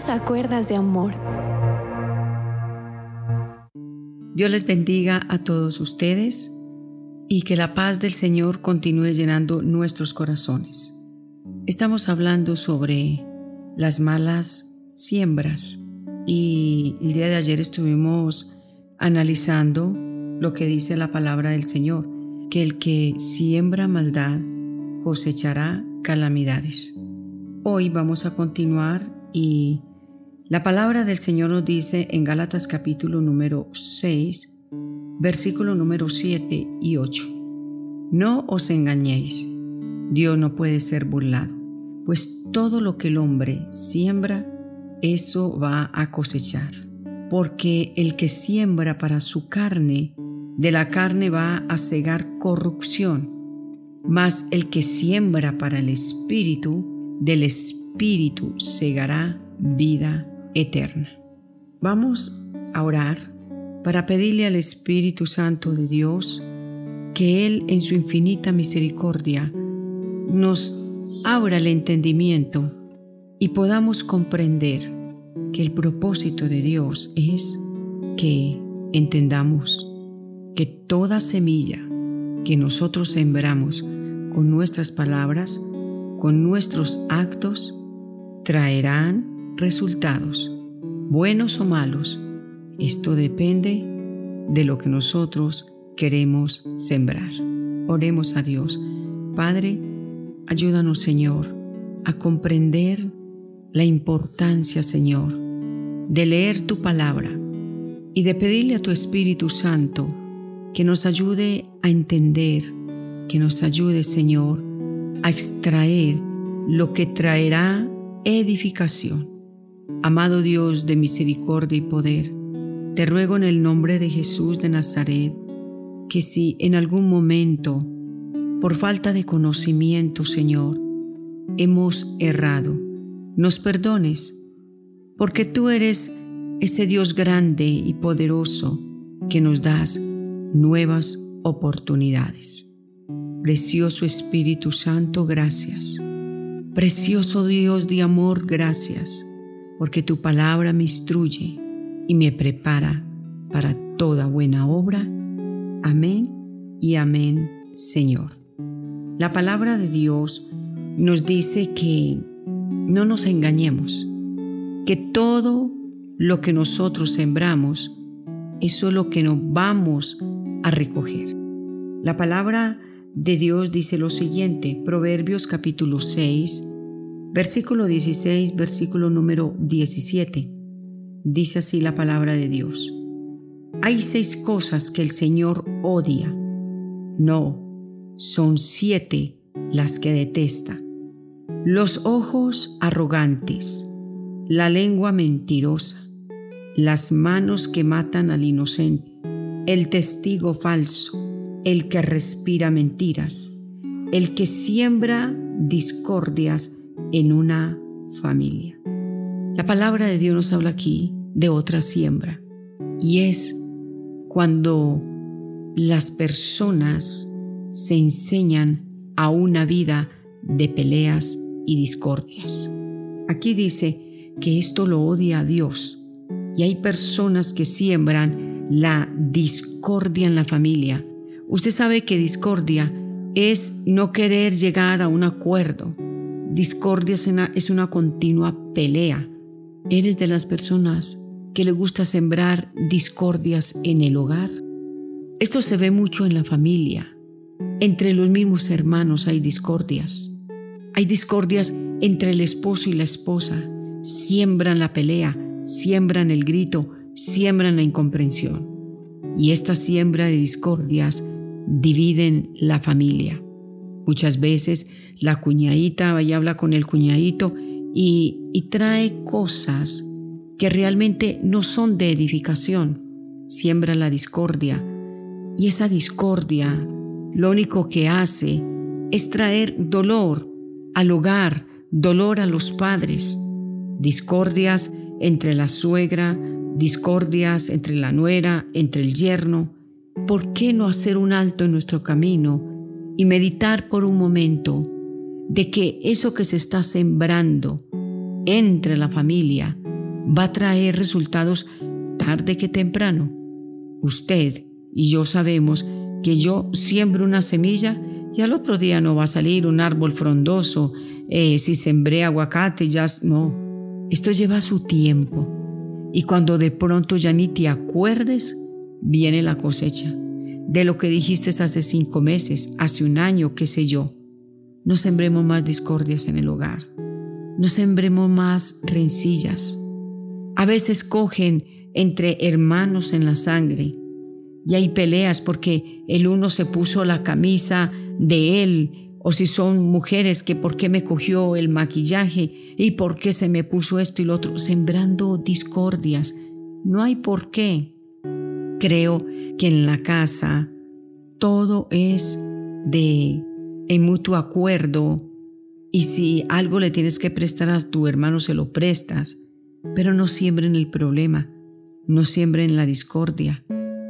Dios a cuerdas de amor. Dios les bendiga a todos ustedes y que la paz del Señor continúe llenando nuestros corazones. Estamos hablando sobre las malas siembras y el día de ayer estuvimos analizando lo que dice la palabra del Señor, que el que siembra maldad cosechará calamidades. Hoy vamos a continuar y la palabra del Señor nos dice en Gálatas capítulo número 6, versículo número 7 y 8. No os engañéis, Dios no puede ser burlado, pues todo lo que el hombre siembra, eso va a cosechar. Porque el que siembra para su carne, de la carne va a cegar corrupción, mas el que siembra para el espíritu, del espíritu segará vida eterna. Vamos a orar para pedirle al Espíritu Santo de Dios que Él en su infinita misericordia nos abra el entendimiento y podamos comprender que el propósito de Dios es que entendamos que toda semilla que nosotros sembramos con nuestras palabras, con nuestros actos, traerán resultados, buenos o malos. Esto depende de lo que nosotros queremos sembrar. Oremos a Dios. Padre, ayúdanos Señor a comprender la importancia, Señor, de leer tu palabra y de pedirle a tu Espíritu Santo que nos ayude a entender, que nos ayude, Señor, a extraer lo que traerá edificación. Amado Dios de misericordia y poder, te ruego en el nombre de Jesús de Nazaret que si en algún momento, por falta de conocimiento, Señor, hemos errado, nos perdones, porque tú eres ese Dios grande y poderoso que nos das nuevas oportunidades. Precioso Espíritu Santo, gracias. Precioso Dios de amor, gracias, porque tu palabra me instruye y me prepara para toda buena obra. Amén y amén, Señor. La palabra de Dios nos dice que no nos engañemos, que todo lo que nosotros sembramos, es lo que nos vamos a recoger. La palabra de Dios dice lo siguiente, Proverbios capítulo 6, versículo 16, versículo número 17. Dice así la palabra de Dios. Hay seis cosas que el Señor odia. No, son siete las que detesta. Los ojos arrogantes, la lengua mentirosa, las manos que matan al inocente el testigo falso, el que respira mentiras, el que siembra discordias en una familia. La palabra de Dios nos habla aquí de otra siembra y es cuando las personas se enseñan a una vida de peleas y discordias. Aquí dice que esto lo odia a Dios y hay personas que siembran la discordia en la familia. Usted sabe que discordia es no querer llegar a un acuerdo. Discordia es una, continua pelea. ¿Eres de las personas que le gusta sembrar discordias en el hogar? Esto se ve mucho en la familia. Entre los mismos hermanos hay discordias. Hay discordias entre el esposo y la esposa. Siembran la pelea, siembran el grito, siembran la incomprensión. Y esta siembra de discordias dividen la familia. Muchas veces la cuñadita va y habla con el cuñadito y, y trae cosas que realmente no son de edificación. Siembra la discordia. Y esa discordia lo único que hace es traer dolor al hogar, dolor a los padres, discordias entre la suegra, discordias entre la nuera, entre el yerno, ¿por qué no hacer un alto en nuestro camino y meditar por un momento de que eso que se está sembrando entre la familia va a traer resultados tarde que temprano. Usted y yo sabemos que yo siembro una semilla y al otro día no va a salir un árbol frondoso. Eh, si sembré aguacate, ya no. Esto lleva su tiempo. Y cuando de pronto ya ni te acuerdes, viene la cosecha. De lo que dijiste hace cinco meses, hace un año, qué sé yo. No sembremos más discordias en el hogar. No sembremos más rencillas. A veces cogen entre hermanos en la sangre y hay peleas porque el uno se puso la camisa de él o si son mujeres que por qué me cogió el maquillaje y por qué se me puso esto y lo otro, sembrando discordias. No hay por qué. Creo que en la casa todo es de en mutuo acuerdo. Y si algo le tienes que prestar a tu hermano se lo prestas, pero no siembren el problema, no siembren la discordia,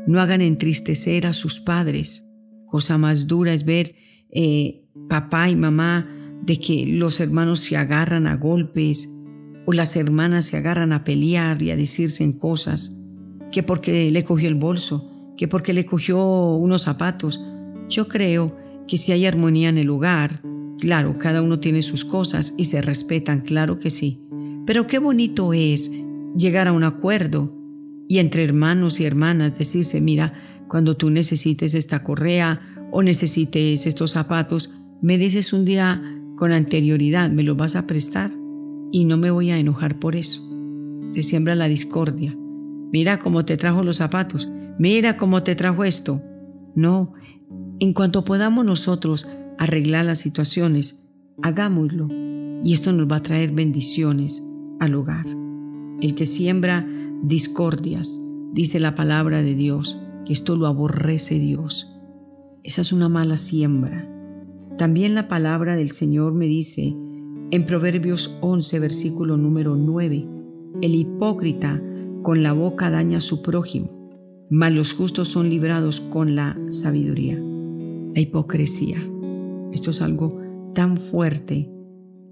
no hagan entristecer a sus padres. Cosa más dura es ver eh, papá y mamá de que los hermanos se agarran a golpes o las hermanas se agarran a pelear y a decirse en cosas, que porque le cogió el bolso, que porque le cogió unos zapatos. Yo creo que si hay armonía en el hogar, claro, cada uno tiene sus cosas y se respetan, claro que sí. Pero qué bonito es llegar a un acuerdo y entre hermanos y hermanas decirse, mira, cuando tú necesites esta correa o necesites estos zapatos, me dices un día con anterioridad, me los vas a prestar y no me voy a enojar por eso. Se siembra la discordia. Mira cómo te trajo los zapatos, mira cómo te trajo esto. No, en cuanto podamos nosotros arreglar las situaciones, hagámoslo y esto nos va a traer bendiciones al hogar. El que siembra discordias, dice la palabra de Dios, que esto lo aborrece Dios. Esa es una mala siembra. También la palabra del Señor me dice en Proverbios 11, versículo número 9, el hipócrita con la boca daña a su prójimo, mas los justos son librados con la sabiduría. La hipocresía. Esto es algo tan fuerte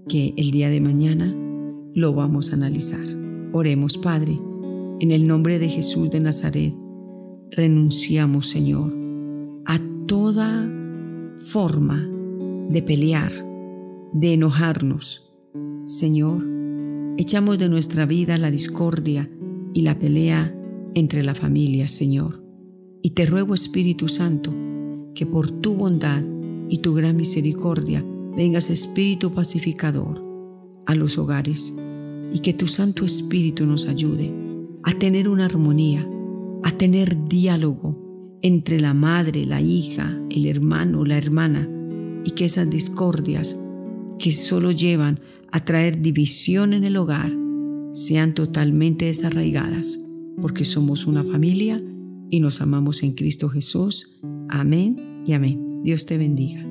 que el día de mañana lo vamos a analizar. Oremos, Padre, en el nombre de Jesús de Nazaret, renunciamos, Señor, a toda forma de pelear, de enojarnos. Señor, echamos de nuestra vida la discordia y la pelea entre la familia, Señor. Y te ruego, Espíritu Santo, que por tu bondad y tu gran misericordia vengas Espíritu pacificador a los hogares y que tu Santo Espíritu nos ayude a tener una armonía, a tener diálogo entre la madre, la hija, el hermano, la hermana, y que esas discordias que solo llevan a traer división en el hogar sean totalmente desarraigadas, porque somos una familia y nos amamos en Cristo Jesús. Amén y amén. Dios te bendiga.